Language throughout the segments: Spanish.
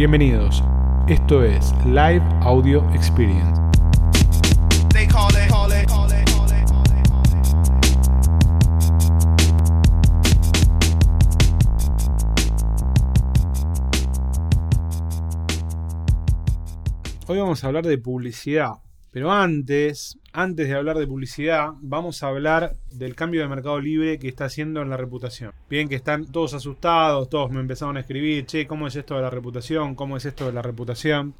Bienvenidos. Esto es Live Audio Experience. Hoy vamos a hablar de publicidad. Pero antes, antes de hablar de publicidad, vamos a hablar del cambio de mercado libre que está haciendo en la reputación. Bien que están todos asustados, todos me empezaron a escribir, che, ¿cómo es esto de la reputación? ¿Cómo es esto de la reputación?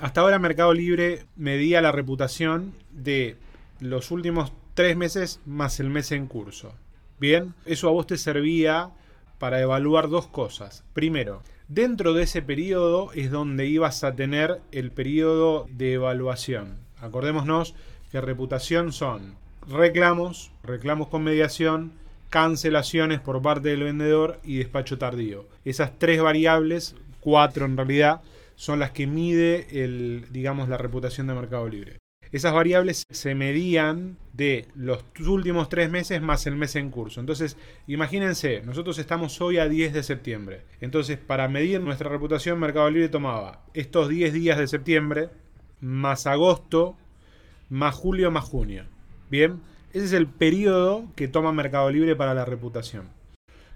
Hasta ahora Mercado Libre medía la reputación de los últimos tres meses más el mes en curso. Bien, eso a vos te servía para evaluar dos cosas. Primero, dentro de ese periodo es donde ibas a tener el periodo de evaluación. Acordémonos que reputación son reclamos, reclamos con mediación, cancelaciones por parte del vendedor y despacho tardío. Esas tres variables, cuatro en realidad, son las que mide el, digamos, la reputación de Mercado Libre. Esas variables se medían de los últimos tres meses más el mes en curso. Entonces, imagínense, nosotros estamos hoy a 10 de septiembre. Entonces, para medir nuestra reputación, Mercado Libre tomaba estos 10 días de septiembre, más agosto, más julio, más junio. Bien, ese es el periodo que toma Mercado Libre para la reputación.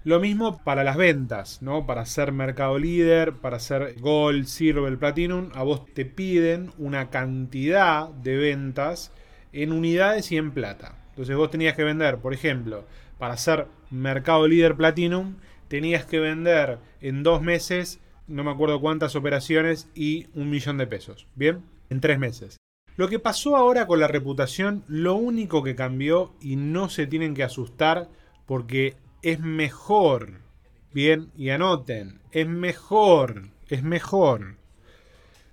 Lo mismo para las ventas, ¿no? Para ser mercado líder, para ser Gold, Silver, Platinum, a vos te piden una cantidad de ventas en unidades y en plata. Entonces vos tenías que vender, por ejemplo, para ser mercado líder Platinum, tenías que vender en dos meses, no me acuerdo cuántas operaciones y un millón de pesos. Bien, en tres meses. Lo que pasó ahora con la reputación, lo único que cambió y no se tienen que asustar porque es mejor. Bien, y anoten, es mejor, es mejor.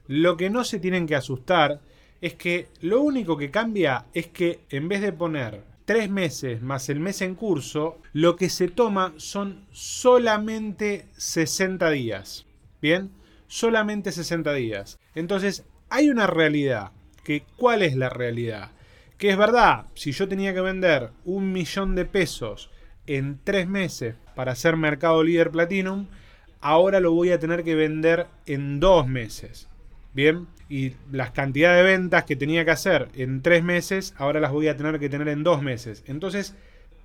Lo que no se tienen que asustar es que lo único que cambia es que en vez de poner tres meses más el mes en curso, lo que se toma son solamente 60 días. Bien, solamente 60 días. Entonces, hay una realidad. Que, ¿Cuál es la realidad? Que es verdad, si yo tenía que vender un millón de pesos en tres meses para ser mercado líder Platinum, ahora lo voy a tener que vender en dos meses. Bien, y las cantidades de ventas que tenía que hacer en tres meses, ahora las voy a tener que tener en dos meses. Entonces,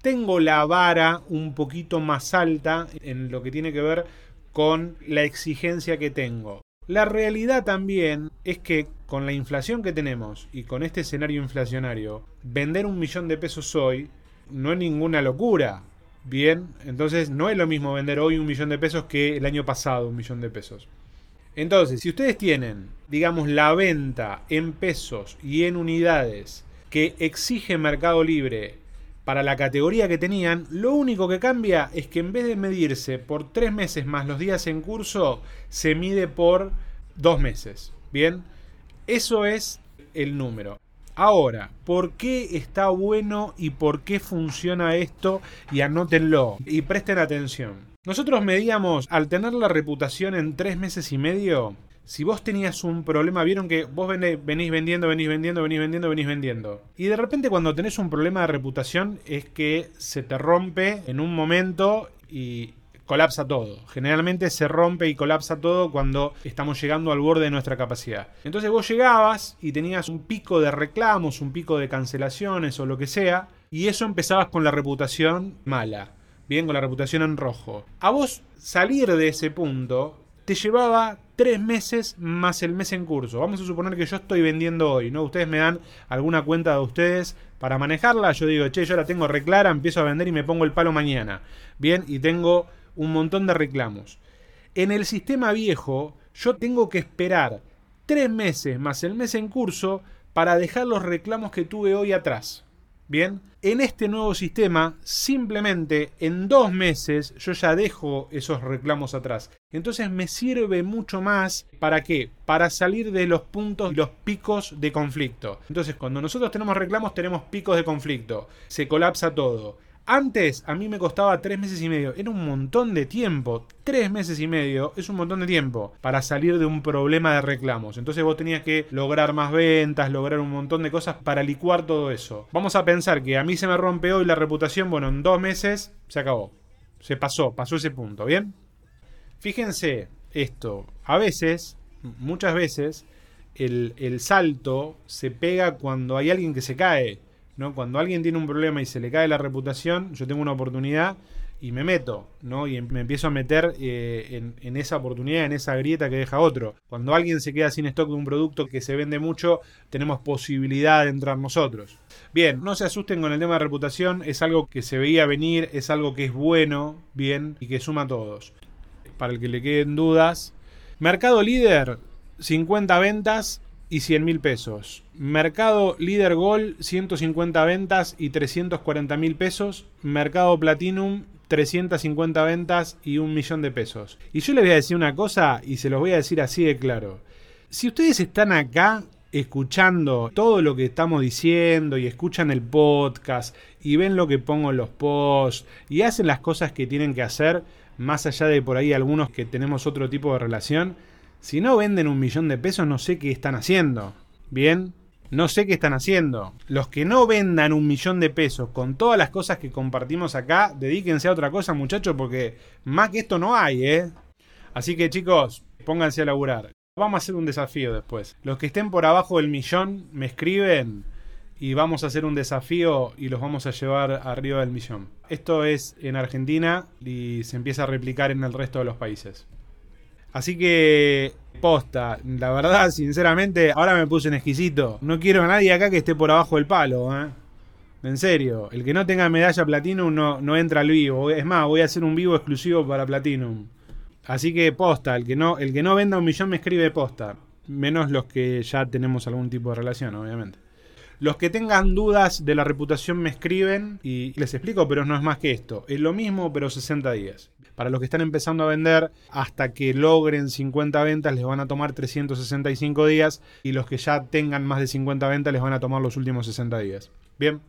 tengo la vara un poquito más alta en lo que tiene que ver con la exigencia que tengo. La realidad también es que con la inflación que tenemos y con este escenario inflacionario, vender un millón de pesos hoy no es ninguna locura. Bien, entonces no es lo mismo vender hoy un millón de pesos que el año pasado un millón de pesos. Entonces, si ustedes tienen, digamos, la venta en pesos y en unidades que exige Mercado Libre para la categoría que tenían, lo único que cambia es que en vez de medirse por tres meses más los días en curso, se mide por dos meses. Bien, eso es el número. Ahora, ¿por qué está bueno y por qué funciona esto? Y anótenlo y presten atención. Nosotros medíamos, al tener la reputación en tres meses y medio, si vos tenías un problema, vieron que vos venís vendiendo, venís vendiendo, venís vendiendo, venís vendiendo. Y de repente cuando tenés un problema de reputación es que se te rompe en un momento y colapsa todo. Generalmente se rompe y colapsa todo cuando estamos llegando al borde de nuestra capacidad. Entonces vos llegabas y tenías un pico de reclamos, un pico de cancelaciones o lo que sea, y eso empezabas con la reputación mala. Bien, con la reputación en rojo. A vos salir de ese punto te llevaba tres meses más el mes en curso. Vamos a suponer que yo estoy vendiendo hoy, ¿no? Ustedes me dan alguna cuenta de ustedes para manejarla. Yo digo, che, yo la tengo reclara, empiezo a vender y me pongo el palo mañana. Bien, y tengo un montón de reclamos. En el sistema viejo, yo tengo que esperar tres meses más el mes en curso para dejar los reclamos que tuve hoy atrás. Bien, en este nuevo sistema, simplemente en dos meses yo ya dejo esos reclamos atrás. Entonces me sirve mucho más para qué? Para salir de los puntos, los picos de conflicto. Entonces cuando nosotros tenemos reclamos tenemos picos de conflicto. Se colapsa todo. Antes a mí me costaba tres meses y medio. Era un montón de tiempo. Tres meses y medio es un montón de tiempo para salir de un problema de reclamos. Entonces vos tenías que lograr más ventas, lograr un montón de cosas para licuar todo eso. Vamos a pensar que a mí se me rompe hoy la reputación. Bueno, en dos meses se acabó. Se pasó, pasó ese punto, ¿bien? Fíjense, esto. A veces, muchas veces, el, el salto se pega cuando hay alguien que se cae. ¿No? Cuando alguien tiene un problema y se le cae la reputación, yo tengo una oportunidad y me meto, ¿no? Y em- me empiezo a meter eh, en, en esa oportunidad, en esa grieta que deja otro. Cuando alguien se queda sin stock de un producto que se vende mucho, tenemos posibilidad de entrar nosotros. Bien, no se asusten con el tema de reputación, es algo que se veía venir, es algo que es bueno, bien, y que suma a todos. Para el que le queden dudas, Mercado líder, 50 ventas y 100 mil pesos. Mercado líder Gol, 150 ventas y 340 mil pesos. Mercado Platinum, 350 ventas y un millón de pesos. Y yo les voy a decir una cosa y se los voy a decir así de claro. Si ustedes están acá escuchando todo lo que estamos diciendo y escuchan el podcast y ven lo que pongo en los posts y hacen las cosas que tienen que hacer, más allá de por ahí algunos que tenemos otro tipo de relación, si no venden un millón de pesos no sé qué están haciendo. Bien, no sé qué están haciendo. Los que no vendan un millón de pesos con todas las cosas que compartimos acá, dedíquense a otra cosa, muchachos, porque más que esto no hay, ¿eh? Así que chicos, pónganse a laburar. Vamos a hacer un desafío después. Los que estén por abajo del millón me escriben y vamos a hacer un desafío y los vamos a llevar arriba del millón. Esto es en Argentina y se empieza a replicar en el resto de los países. Así que, posta, la verdad, sinceramente, ahora me puse en exquisito. No quiero a nadie acá que esté por abajo del palo, ¿eh? En serio, el que no tenga medalla Platinum no, no entra al vivo. Es más, voy a hacer un vivo exclusivo para Platinum. Así que posta, el que no, el que no venda un millón me escribe posta. Menos los que ya tenemos algún tipo de relación, obviamente. Los que tengan dudas de la reputación me escriben y les explico, pero no es más que esto. Es lo mismo, pero 60 días. Para los que están empezando a vender, hasta que logren 50 ventas les van a tomar 365 días y los que ya tengan más de 50 ventas les van a tomar los últimos 60 días. Bien.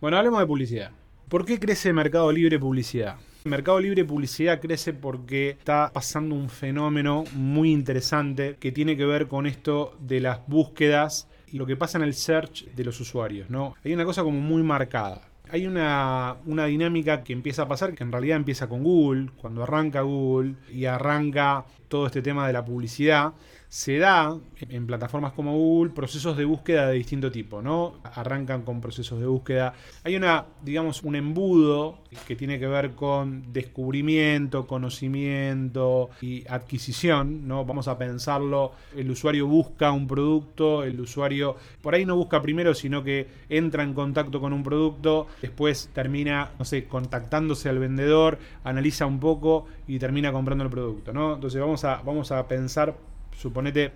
Bueno, hablemos de publicidad. ¿Por qué crece Mercado Libre Publicidad? Mercado Libre Publicidad crece porque está pasando un fenómeno muy interesante que tiene que ver con esto de las búsquedas lo que pasa en el search de los usuarios, ¿no? Hay una cosa como muy marcada. Hay una, una dinámica que empieza a pasar, que en realidad empieza con Google, cuando arranca Google y arranca todo este tema de la publicidad, se da en plataformas como Google procesos de búsqueda de distinto tipo, ¿no? Arrancan con procesos de búsqueda. Hay una, digamos, un embudo que tiene que ver con descubrimiento, conocimiento y adquisición, ¿no? Vamos a pensarlo, el usuario busca un producto, el usuario por ahí no busca primero, sino que entra en contacto con un producto, después termina, no sé, contactándose al vendedor, analiza un poco y termina comprando el producto, ¿no? Entonces vamos vamos a pensar suponete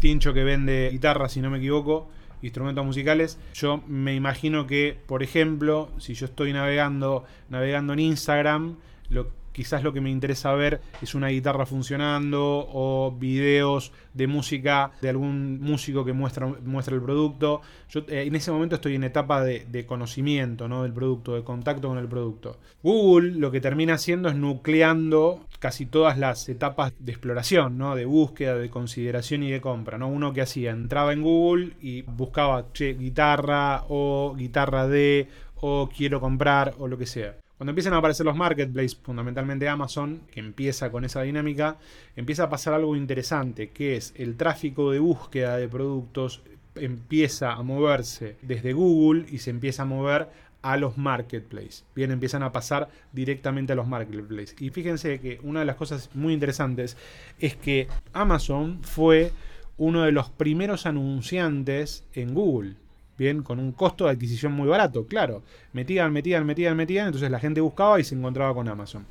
Tincho que vende guitarras, si no me equivoco, instrumentos musicales. Yo me imagino que, por ejemplo, si yo estoy navegando, navegando en Instagram, lo, quizás lo que me interesa ver es una guitarra funcionando o videos de música de algún músico que muestra, el producto. Yo eh, en ese momento estoy en etapa de, conocimiento ¿no? del producto, de contacto con el producto. Google lo que termina haciendo es nucleando casi todas las etapas de exploración, ¿no? de búsqueda, de consideración y de compra. ¿no? Uno que hacía, entraba en Google y buscaba guitarra o guitarra de o quiero comprar o lo que sea. Cuando empiezan a aparecer los marketplaces, fundamentalmente Amazon, que empieza con esa dinámica, empieza a pasar algo interesante, que es el tráfico de búsqueda de productos empieza a moverse desde Google y se empieza a mover a los marketplaces. Bien, empiezan a pasar directamente a los marketplaces. Y fíjense que una de las cosas muy interesantes es que Amazon fue uno de los primeros anunciantes en Google. Bien, con un costo de adquisición muy barato, claro. Metían, metían, metían, metían, entonces la gente buscaba y se encontraba con Amazon.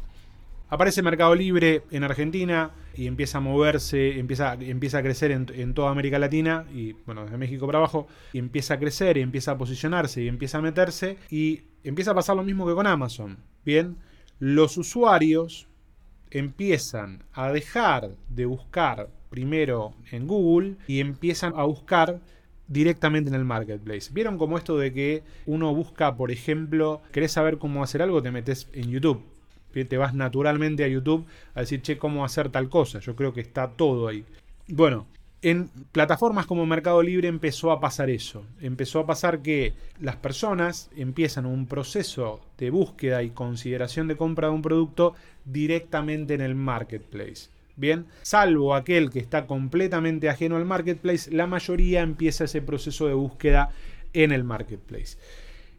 Aparece Mercado Libre en Argentina y empieza a moverse, empieza, empieza a crecer en, en, toda América Latina y, bueno, desde México para abajo, y empieza a crecer y empieza a posicionarse y empieza a meterse y empieza a pasar lo mismo que con Amazon. Bien, los usuarios empiezan a dejar de buscar primero en Google y empiezan a buscar directamente en el marketplace. ¿Vieron como esto de que uno busca, por ejemplo, querés saber cómo hacer algo, te metes en YouTube? Te vas naturalmente a YouTube a decir, che, cómo hacer tal cosa. Yo creo que está todo ahí. Bueno, en plataformas como Mercado Libre empezó a pasar eso. Empezó a pasar que las personas empiezan un proceso de búsqueda y consideración de compra de un producto directamente en el marketplace. Bien, salvo aquel que está completamente ajeno al marketplace, la mayoría empieza ese proceso de búsqueda en el marketplace.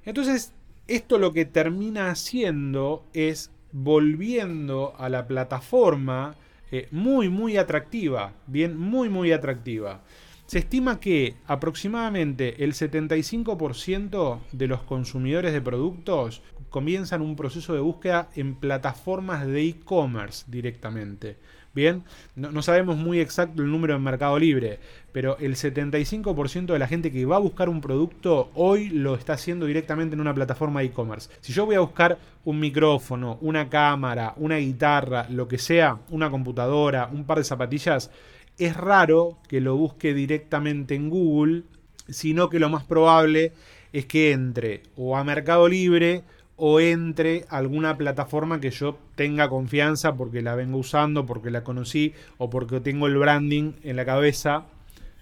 Entonces, esto lo que termina haciendo es volviendo a la plataforma eh, muy, muy atractiva. Bien, muy, muy atractiva. Se estima que aproximadamente el 75% de los consumidores de productos comienzan un proceso de búsqueda en plataformas de e-commerce directamente. Bien, no, sabemos muy exacto el número en Mercado Libre, pero el 75% de la gente que va a buscar un producto hoy lo está haciendo directamente en una plataforma de e-commerce. Si yo voy a buscar un micrófono, una cámara, una guitarra, lo que sea, una computadora, un par de zapatillas, es raro que lo busque directamente en Google, sino que lo más probable es que entre o a Mercado Libre o entre alguna plataforma que yo tenga confianza porque la vengo usando, porque la conocí o porque tengo el branding en la cabeza.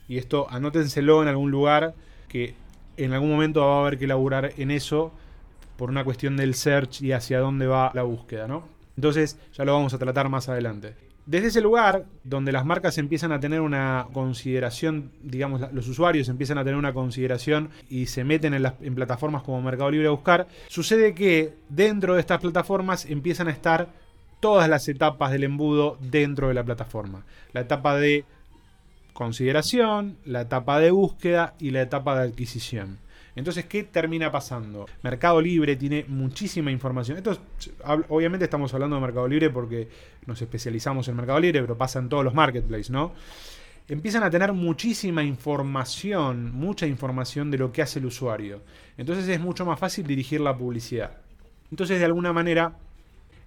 Y esto anótenselo en algún lugar que en algún momento va a haber que elaborar en eso por una cuestión del search y hacia dónde va la búsqueda, ¿no? Entonces ya lo vamos a tratar más adelante. Desde ese lugar, donde las marcas empiezan a tener una consideración, digamos, los usuarios empiezan a tener una consideración y se meten en, las, plataformas como Mercado Libre a buscar, sucede que dentro de estas plataformas empiezan a estar todas las etapas del embudo dentro de la plataforma. La etapa de consideración, la etapa de búsqueda y la etapa de adquisición. Entonces, ¿qué termina pasando? Mercado Libre tiene muchísima información. Esto obviamente estamos hablando de Mercado Libre porque nos especializamos en Mercado Libre, pero pasa en todos los marketplaces, ¿no? Empiezan a tener muchísima información, mucha información de lo que hace el usuario. Entonces es mucho más fácil dirigir la publicidad. Entonces, de alguna manera,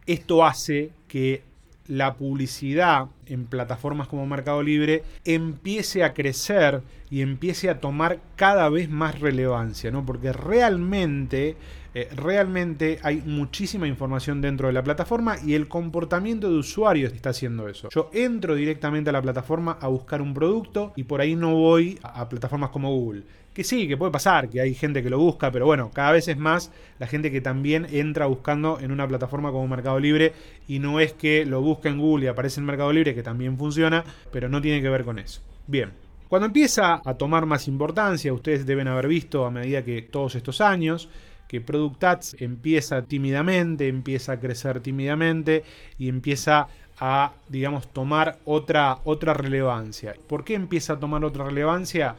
esto hace que la publicidad en plataformas como Mercado Libre empiece a crecer y empiece a tomar cada vez más relevancia, ¿no? Porque realmente, eh, realmente hay muchísima información dentro de la plataforma y el comportamiento de usuarios está haciendo eso. Yo entro directamente a la plataforma a buscar un producto y por ahí no voy a plataformas como Google que sí, que puede pasar, que hay gente que lo busca, pero bueno, cada vez es más la gente que también entra buscando en una plataforma como Mercado Libre y no es que lo busque en Google y aparece en Mercado Libre, que también funciona, pero no tiene que ver con eso. Bien. Cuando empieza a tomar más importancia, ustedes deben haber visto a medida que todos estos años, que Product Ads empieza tímidamente, empieza a crecer tímidamente y empieza a, digamos, tomar otra, otra relevancia. ¿Por qué empieza a tomar otra relevancia?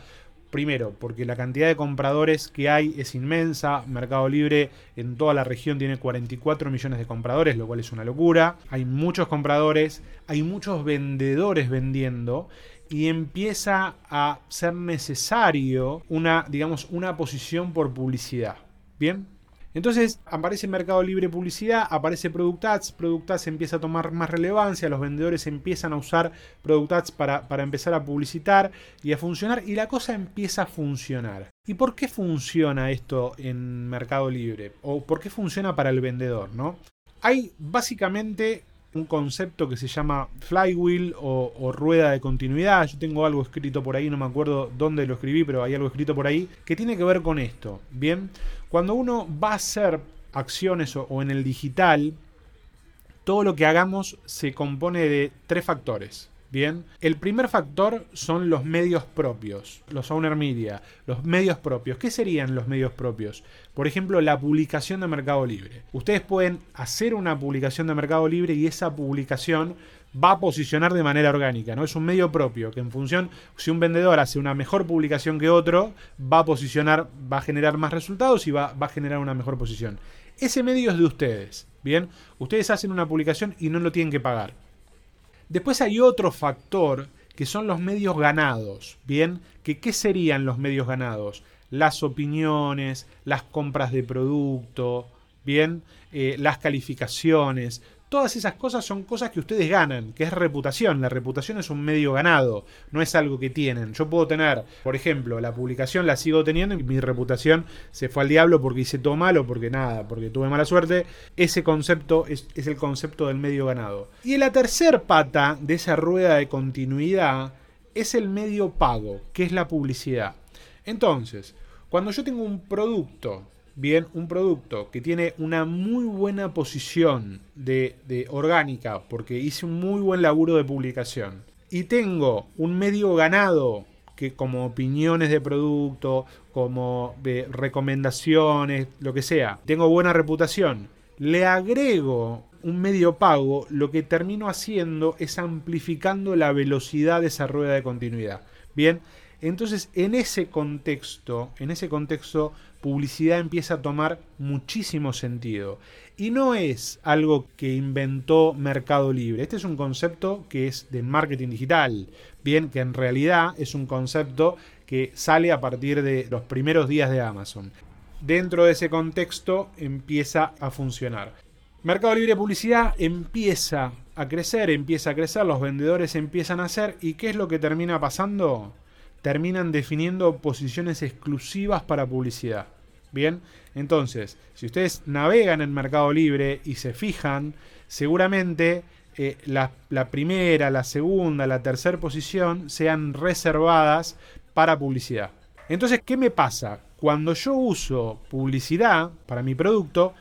Primero, porque la cantidad de compradores que hay es inmensa. Mercado Libre en toda la región tiene 44 millones de compradores, lo cual es una locura. Hay muchos compradores, hay muchos vendedores vendiendo y empieza a ser necesario una, digamos, una posición por publicidad. Bien, entonces aparece Mercado Libre Publicidad, aparece Product Ads, Product Ads empieza a tomar más relevancia, los vendedores empiezan a usar Product Ads para, para empezar a publicitar y a funcionar y la cosa empieza a funcionar. ¿Y por qué funciona esto en Mercado Libre? ¿O por qué funciona para el vendedor? ¿no? Hay básicamente un concepto que se llama flywheel o, rueda de continuidad. Yo tengo algo escrito por ahí, no me acuerdo dónde lo escribí, pero hay algo escrito por ahí que tiene que ver con esto. Bien, cuando uno va a hacer acciones o, en el digital, todo lo que hagamos se compone de tres factores. Bien, el primer factor son los medios propios, los owner media, los medios propios. ¿Qué serían los medios propios? Por ejemplo, la publicación de Mercado Libre. Ustedes pueden hacer una publicación de Mercado Libre y esa publicación va a posicionar de manera orgánica, ¿no? Es un medio propio que en función, si un vendedor hace una mejor publicación que otro, va a posicionar, va a generar más resultados y va, va a generar una mejor posición. Ese medio es de ustedes, ¿bien? Ustedes hacen una publicación y no lo tienen que pagar. Después hay otro factor que son los medios ganados, ¿bien? Que, ¿Qué serían los medios ganados? Las opiniones, las compras de producto, ¿bien? Eh, las calificaciones, Todas esas cosas son cosas que ustedes ganan, que es reputación. La reputación es un medio ganado, no es algo que tienen. Yo puedo tener, por ejemplo, la publicación la sigo teniendo y mi reputación se fue al diablo porque hice todo malo, porque nada, porque tuve mala suerte. Ese concepto es, es el concepto del medio ganado. Y la tercer pata de esa rueda de continuidad es el medio pago, que es la publicidad. Entonces, cuando yo tengo un producto bien un producto que tiene una muy buena posición de, de orgánica, porque hice un muy buen laburo de publicación, y tengo un medio ganado que como opiniones de producto, como de recomendaciones, lo que sea, tengo buena reputación, le agrego un medio pago, lo que termino haciendo es amplificando la velocidad de esa rueda de continuidad. Bien, entonces en ese contexto, en ese contexto, publicidad empieza a tomar muchísimo sentido. Y no es algo que inventó Mercado Libre. Este es un concepto que es de marketing digital. Bien, que en realidad es un concepto que sale a partir de los primeros días de Amazon. Dentro de ese contexto empieza a funcionar. Mercado Libre Publicidad empieza a crecer, empieza a crecer, los vendedores empiezan a hacer y ¿qué es lo que termina pasando? Terminan definiendo posiciones exclusivas para publicidad. Bien, entonces, si ustedes navegan en Mercado Libre y se fijan, seguramente eh, la, la primera, la segunda, la tercera posición sean reservadas para publicidad. Entonces, ¿qué me pasa? Cuando yo uso publicidad para mi producto,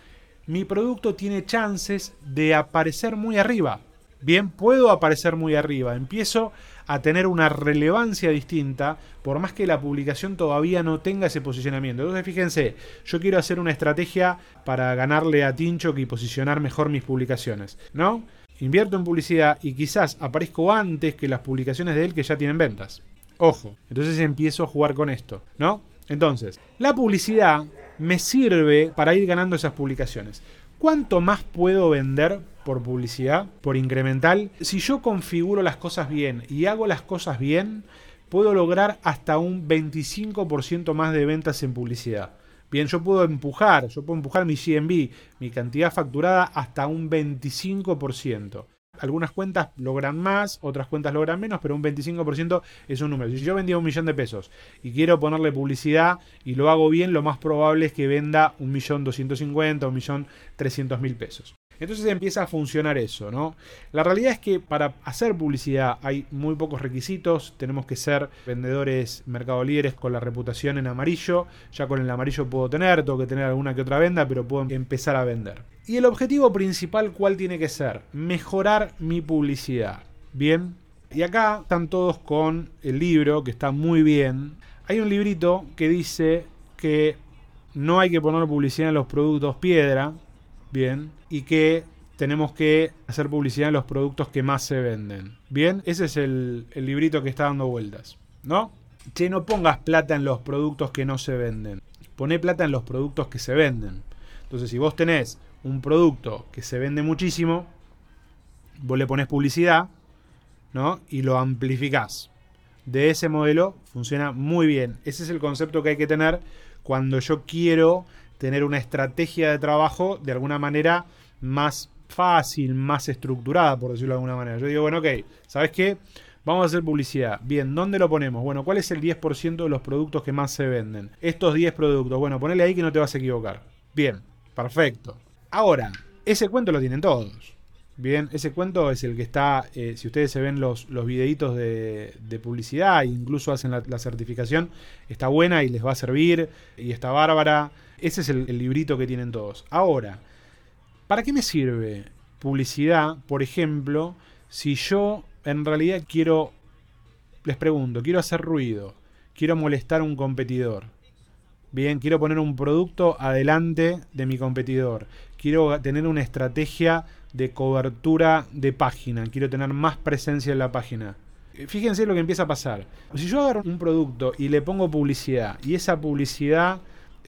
mi producto tiene chances de aparecer muy arriba. Bien, puedo aparecer muy arriba. Empiezo a tener una relevancia distinta, por más que la publicación todavía no tenga ese posicionamiento. Entonces, fíjense, yo quiero hacer una estrategia para ganarle a Tincho y posicionar mejor mis publicaciones, ¿no? Invierto en publicidad y quizás aparezco antes que las publicaciones de él que ya tienen ventas. Ojo, entonces empiezo a jugar con esto, ¿no? Entonces, la publicidad me sirve para ir ganando esas publicaciones. ¿Cuánto más puedo vender por publicidad, por incremental? Si yo configuro las cosas bien y hago las cosas bien, puedo lograr hasta un 25% más de ventas en publicidad. Bien, yo puedo empujar, yo puedo empujar mi GMB, mi cantidad facturada, hasta un 25%. Algunas cuentas logran más, otras cuentas logran menos, pero un 25% es un número. Si yo vendía un millón de pesos y quiero ponerle publicidad y lo hago bien, lo más probable es que venda un millón doscientos cincuenta, un millón trescientos mil pesos. Entonces empieza a funcionar eso, ¿no? La realidad es que para hacer publicidad hay muy pocos requisitos, tenemos que ser vendedores mercado líderes con la reputación en amarillo, ya con el amarillo puedo tener, tengo que tener alguna que otra venda, pero puedo empezar a vender. Y el objetivo principal, ¿cuál tiene que ser? Mejorar mi publicidad. Bien, y acá están todos con el libro, que está muy bien. Hay un librito que dice que no hay que poner publicidad en los productos piedra, bien, y que tenemos que hacer publicidad en los productos que más se venden. Bien, ese es el, librito que está dando vueltas, ¿no? Che, no pongas plata en los productos que no se venden. Poné plata en los productos que se venden. Entonces, si vos tenés un producto que se vende muchísimo, vos le pones publicidad, ¿no? Y lo amplificás. De ese modelo funciona muy bien. Ese es el concepto que hay que tener cuando yo quiero tener una estrategia de trabajo de alguna manera más fácil, más estructurada, por decirlo de alguna manera. Yo digo, bueno, ok, ¿sabes qué? Vamos a hacer publicidad. Bien, ¿dónde lo ponemos? Bueno, ¿cuál es el 10% de los productos que más se venden? Estos 10 productos. Bueno, ponele ahí que no te vas a equivocar. Bien, perfecto. Ahora, ese cuento lo tienen todos. Bien, ese cuento es el que está, eh, si ustedes se ven los, los videitos de, de publicidad, incluso hacen la, la, certificación, está buena y les va a servir y está bárbara. Ese es el, librito que tienen todos. Ahora, ¿para qué me sirve publicidad, por ejemplo, si yo en realidad quiero, les pregunto, quiero hacer ruido, quiero molestar a un competidor? Bien, quiero poner un producto adelante de mi competidor. Quiero tener una estrategia de cobertura de página. Quiero tener más presencia en la página. Fíjense lo que empieza a pasar. Si yo agarro un producto y le pongo publicidad y esa publicidad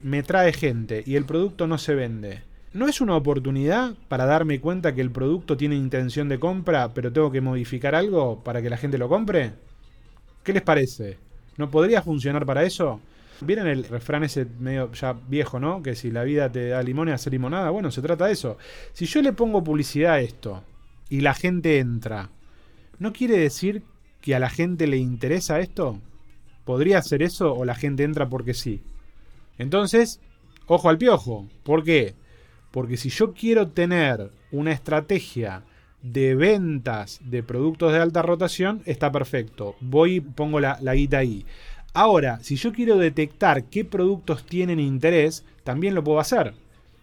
me trae gente y el producto no se vende, ¿no es una oportunidad para darme cuenta que el producto tiene intención de compra, pero tengo que modificar algo para que la gente lo compre? ¿Qué les parece? ¿No podría funcionar para eso? ¿Vieron el refrán ese medio ya viejo, ¿no? Que si la vida te da limones, hacer limonada. Bueno, se trata de eso. Si yo le pongo publicidad a esto y la gente entra, ¿no quiere decir que a la gente le interesa esto? ¿Podría ser eso o la gente entra porque sí? Entonces, ojo al piojo. ¿Por qué? Porque si yo quiero tener una estrategia de ventas de productos de alta rotación, está perfecto. Voy y pongo la, la guita ahí. Ahora, si yo quiero detectar qué productos tienen interés, también lo puedo hacer.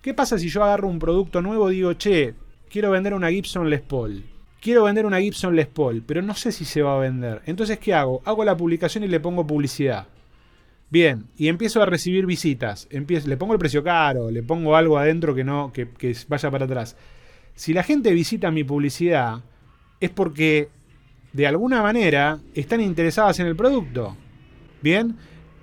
¿Qué pasa si yo agarro un producto nuevo y digo, che, quiero vender una Gibson Les Paul? Quiero vender una Gibson Les Paul, pero no sé si se va a vender. Entonces, ¿qué hago? Hago la publicación y le pongo publicidad. Bien, y empiezo a recibir visitas. Empiezo, le pongo el precio caro, le pongo algo adentro que no, que, que vaya para atrás. Si la gente visita mi publicidad, es porque de alguna manera están interesadas en el producto. Bien,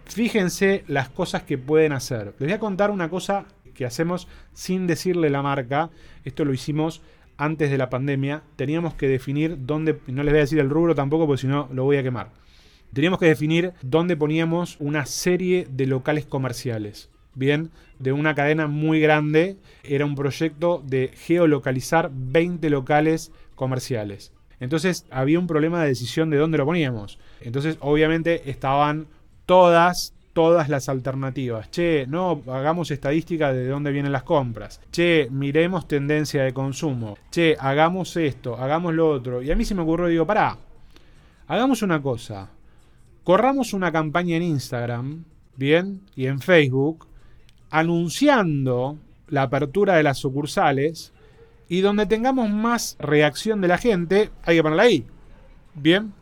fíjense las cosas que pueden hacer. Les voy a contar una cosa que hacemos sin decirle la marca. Esto lo hicimos antes de la pandemia. Teníamos que definir dónde, no les voy a decir el rubro tampoco porque si no lo voy a quemar. Teníamos que definir dónde poníamos una serie de locales comerciales. Bien, de una cadena muy grande. Era un proyecto de geolocalizar 20 locales comerciales. Entonces había un problema de decisión de dónde lo poníamos. Entonces obviamente estaban todas, todas las alternativas. Che, no, hagamos estadística de dónde vienen las compras. Che, miremos tendencia de consumo. Che, hagamos esto, hagamos lo otro. Y a mí se me ocurrió, digo, pará, hagamos una cosa. Corramos una campaña en Instagram, bien, y en Facebook, anunciando la apertura de las sucursales y donde tengamos más reacción de la gente, hay que ponerla ahí. Bien,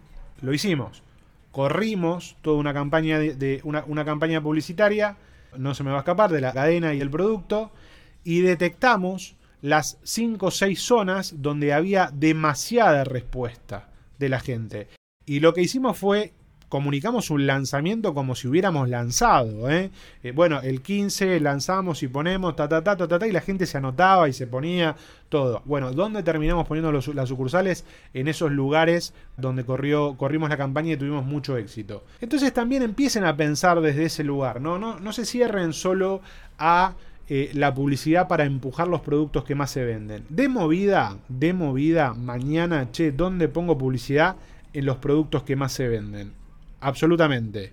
lo hicimos corrimos toda una campaña de, una, una, campaña publicitaria, no se me va a escapar, de la cadena y el producto, y detectamos las 5 o 6 zonas donde había demasiada respuesta de la gente. Y lo que hicimos fue comunicamos un lanzamiento como si hubiéramos lanzado. ¿eh? Eh, bueno, el 15 lanzamos y ponemos ta, ta, ta, ta, ta, y la gente se anotaba y se ponía todo. Bueno, ¿dónde terminamos poniendo las sucursales? En esos lugares donde corrió, corrimos la campaña y tuvimos mucho éxito. Entonces también empiecen a pensar desde ese lugar, ¿no? No, no se cierren solo a eh, la publicidad para empujar los productos que más se venden. De movida, de movida, mañana, che, ¿dónde pongo publicidad? En los productos que más se venden absolutamente.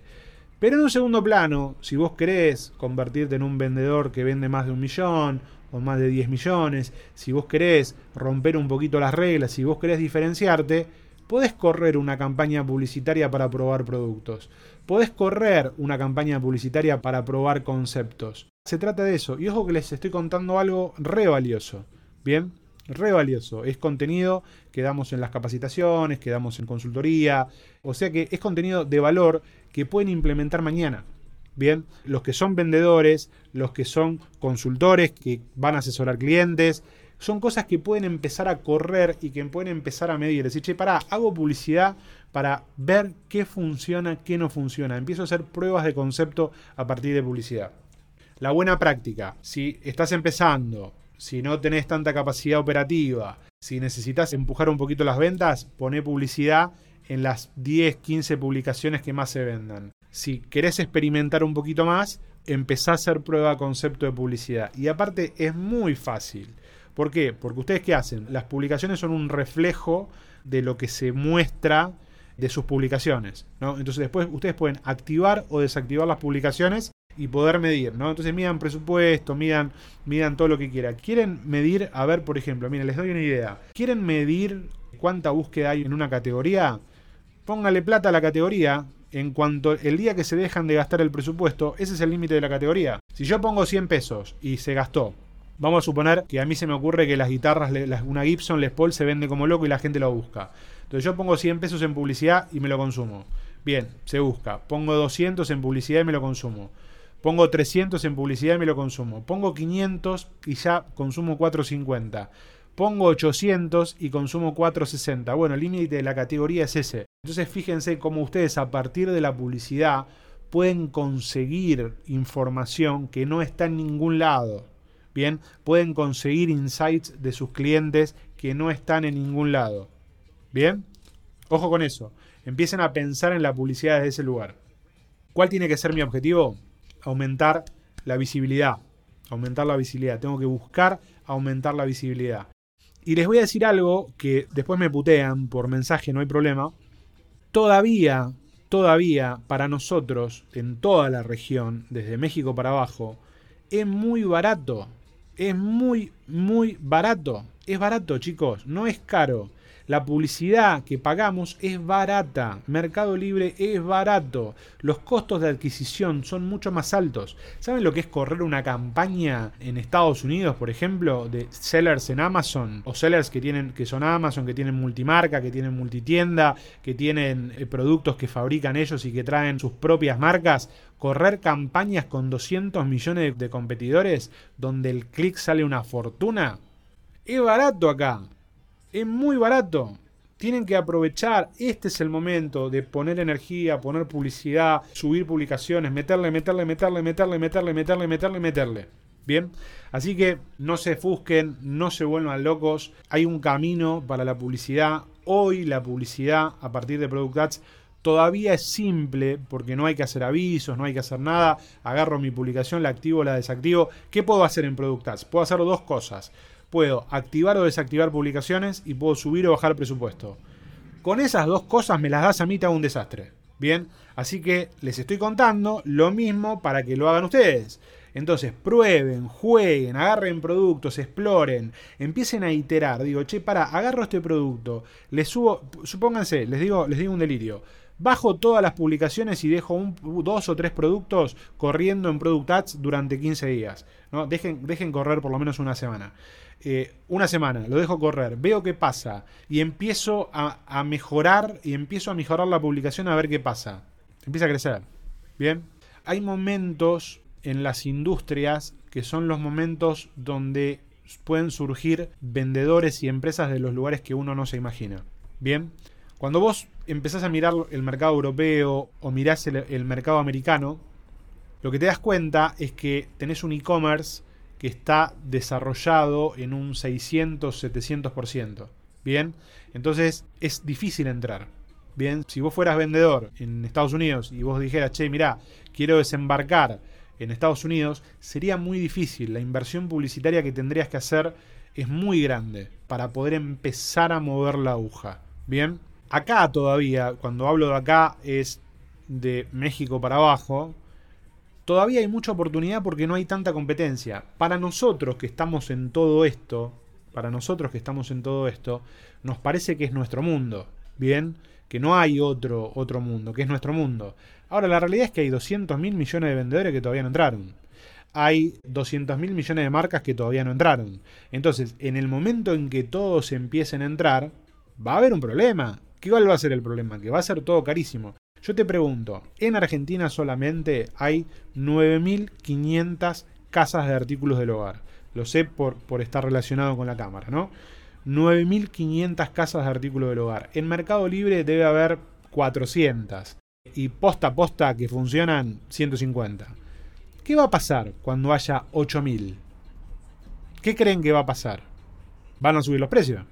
Pero en un segundo plano, si vos querés convertirte en un vendedor que vende más de un millón o más de 10 millones, si vos querés romper un poquito las reglas, si vos querés diferenciarte, podés correr una campaña publicitaria para probar productos. Podés correr una campaña publicitaria para probar conceptos. Se trata de eso. Y ojo que les estoy contando algo re valioso. Bien, re valioso. Es contenido que damos en las capacitaciones, que damos en consultoría. O sea que es contenido de valor que pueden implementar mañana. Bien, los que son vendedores, los que son consultores, que van a asesorar clientes, son cosas que pueden empezar a correr y que pueden empezar a medir. Decir, che, pará, hago publicidad para ver qué funciona, qué no funciona. Empiezo a hacer pruebas de concepto a partir de publicidad. La buena práctica, si estás empezando, si no tenés tanta capacidad operativa, si necesitas empujar un poquito las ventas, poné publicidad en las 10, 15 publicaciones que más se vendan. Si querés experimentar un poquito más, empezá a hacer prueba concepto de publicidad. Y aparte es muy fácil. ¿Por qué? Porque ustedes qué hacen? Las publicaciones son un reflejo de lo que se muestra de sus publicaciones. ¿no? Entonces después ustedes pueden activar o desactivar las publicaciones y poder medir, ¿no? Entonces midan presupuesto, midan, midan todo lo que quieran. Quieren medir, a ver, por ejemplo, miren, les doy una idea. ¿Quieren medir cuánta búsqueda hay en una categoría? Póngale plata a la categoría. En cuanto el día que se dejan de gastar el presupuesto, ese es el límite de la categoría. Si yo pongo 100 pesos y se gastó, vamos a suponer que a mí se me ocurre que las guitarras, una Gibson Les Paul se vende como loco y la gente lo busca. Entonces yo pongo 100 pesos en publicidad y me lo consumo. Bien, se busca. Pongo 200 en publicidad y me lo consumo. Pongo 300 en publicidad y me lo consumo. Pongo 500 y ya consumo 450. Pongo 800 y consumo 460. Bueno, el límite de la categoría es ese. Entonces fíjense cómo ustedes a partir de la publicidad pueden conseguir información que no está en ningún lado. Bien, pueden conseguir insights de sus clientes que no están en ningún lado. Bien, ojo con eso. Empiecen a pensar en la publicidad desde ese lugar. ¿Cuál tiene que ser mi objetivo? Aumentar la visibilidad. Aumentar la visibilidad. Tengo que buscar aumentar la visibilidad. Y les voy a decir algo que después me putean por mensaje, no hay problema. Todavía, todavía para nosotros, en toda la región, desde México para abajo, es muy barato. Es muy, muy barato. Es barato, chicos. No es caro. La publicidad que pagamos es barata. Mercado Libre es barato. Los costos de adquisición son mucho más altos. ¿Saben lo que es correr una campaña en Estados Unidos, por ejemplo, de sellers en Amazon? O sellers que tienen, que son Amazon, que tienen multimarca, que tienen multitienda, que tienen eh, productos que fabrican ellos y que traen sus propias marcas correr campañas con 200 millones de competidores donde el clic sale una fortuna. Es barato acá. Es muy barato. Tienen que aprovechar. Este es el momento de poner energía, poner publicidad, subir publicaciones, meterle, meterle, meterle, meterle, meterle, meterle, meterle, meterle. Bien, así que no se fusquen, no se vuelvan locos. Hay un camino para la publicidad. Hoy la publicidad a partir de Product Ads todavía es simple porque no hay que hacer avisos, no hay que hacer nada. Agarro mi publicación, la activo, la desactivo. ¿Qué puedo hacer en Product Ads? Puedo hacer dos cosas. Puedo activar o desactivar publicaciones y puedo subir o bajar presupuesto. Con esas dos cosas me las das a mí, te un desastre. Bien, así que les estoy contando lo mismo para que lo hagan ustedes. Entonces, prueben, jueguen, agarren productos, exploren, empiecen a iterar. Digo, che, para, agarro este producto, les subo, supónganse, les digo, les digo un delirio. Bajo todas las publicaciones y dejo un, dos o tres productos corriendo en Product Ads durante 15 días. ¿no? Dejen, dejen correr por lo menos una semana. Eh, una semana, lo dejo correr, veo qué pasa y empiezo a, a, mejorar y empiezo a mejorar la publicación a ver qué pasa. Empieza a crecer. Bien. Hay momentos en las industrias que son los momentos donde pueden surgir vendedores y empresas de los lugares que uno no se imagina. Bien. Cuando vos empezás a mirar el mercado europeo o mirás el, el mercado americano, lo que te das cuenta es que tenés un e-commerce que está desarrollado en un 600-700%. Bien, entonces es difícil entrar. Bien, si vos fueras vendedor en Estados Unidos y vos dijeras, che, mirá, quiero desembarcar en Estados Unidos, sería muy difícil. La inversión publicitaria que tendrías que hacer es muy grande para poder empezar a mover la aguja. Bien, acá todavía, cuando hablo de acá, es de México para abajo todavía hay mucha oportunidad porque no hay tanta competencia. Para nosotros que estamos en todo esto, para nosotros que estamos en todo esto, nos parece que es nuestro mundo, ¿bien? Que no hay otro, otro mundo, que es nuestro mundo. Ahora, la realidad es que hay 200 mil millones de vendedores que todavía no entraron. Hay 200 mil millones de marcas que todavía no entraron. Entonces, en el momento en que todos empiecen a entrar, va a haber un problema. ¿Qué va a ser el problema? Que va a ser todo carísimo. Yo te pregunto, en Argentina solamente hay 9.500 casas de artículos del hogar. Lo sé por, estar relacionado con la cámara, ¿no? 9.500 casas de artículos del hogar. En Mercado Libre debe haber 400. Y posta a posta que funcionan 150. ¿Qué va a pasar cuando haya 8.000? ¿Qué creen que va a pasar? ¿Van a subir los precios?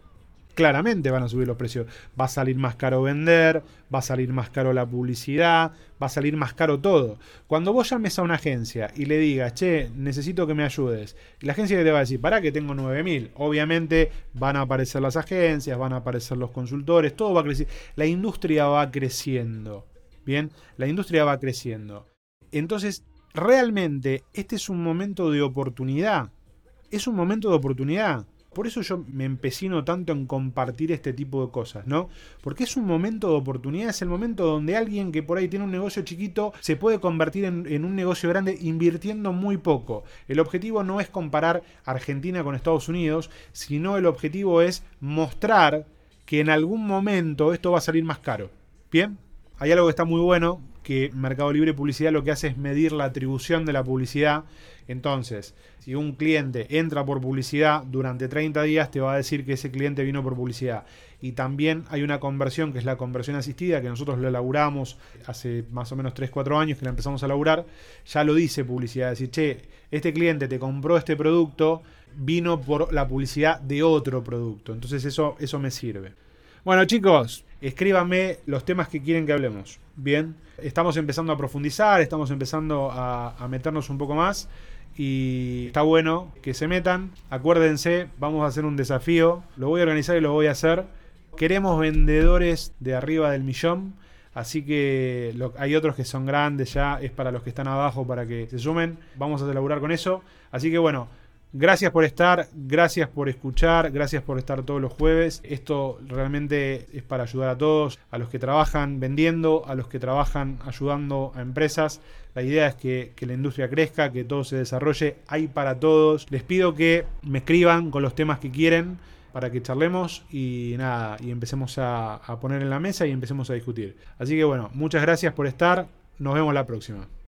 Claramente van a subir los precios. Va a salir más caro vender, va a salir más caro la publicidad, va a salir más caro todo. Cuando vos llames a una agencia y le digas, che, necesito que me ayudes, la agencia te va a decir, para que tengo 9000. Obviamente van a aparecer las agencias, van a aparecer los consultores, todo va a crecer. La industria va creciendo. Bien, la industria va creciendo. Entonces, realmente, este es un momento de oportunidad. Es un momento de oportunidad. Por eso yo me empecino tanto en compartir este tipo de cosas, ¿no? Porque es un momento de oportunidad, es el momento donde alguien que por ahí tiene un negocio chiquito se puede convertir en, en un negocio grande invirtiendo muy poco. El objetivo no es comparar Argentina con Estados Unidos, sino el objetivo es mostrar que en algún momento esto va a salir más caro. ¿Bien? Hay algo que está muy bueno, que Mercado Libre Publicidad lo que hace es medir la atribución de la publicidad. Entonces, si un cliente entra por publicidad durante 30 días, te va a decir que ese cliente vino por publicidad. Y también hay una conversión, que es la conversión asistida, que nosotros la elaboramos hace más o menos 3-4 años que la empezamos a elaborar. Ya lo dice publicidad, decir, che, este cliente te compró este producto, vino por la publicidad de otro producto. Entonces eso, eso me sirve. Bueno chicos, escríbanme los temas que quieren que hablemos. Bien, estamos empezando a profundizar, estamos empezando a, meternos un poco más y está bueno que se metan. Acuérdense, vamos a hacer un desafío. Lo voy a organizar y lo voy a hacer. Queremos vendedores de arriba del millón. Así que hay otros que son grandes ya. Es para los que están abajo para que se sumen. Vamos a elaborar con eso. Así que bueno, Gracias por estar, gracias por escuchar, gracias por estar todos los jueves. Esto realmente es para ayudar a todos, a los que trabajan vendiendo, a los que trabajan ayudando a empresas. La idea es que, la industria crezca, que todo se desarrolle. Hay para todos. Les pido que me escriban con los temas que quieren para que charlemos y nada, y empecemos a, a poner en la mesa y empecemos a discutir. Así que bueno, muchas gracias por estar. Nos vemos la próxima.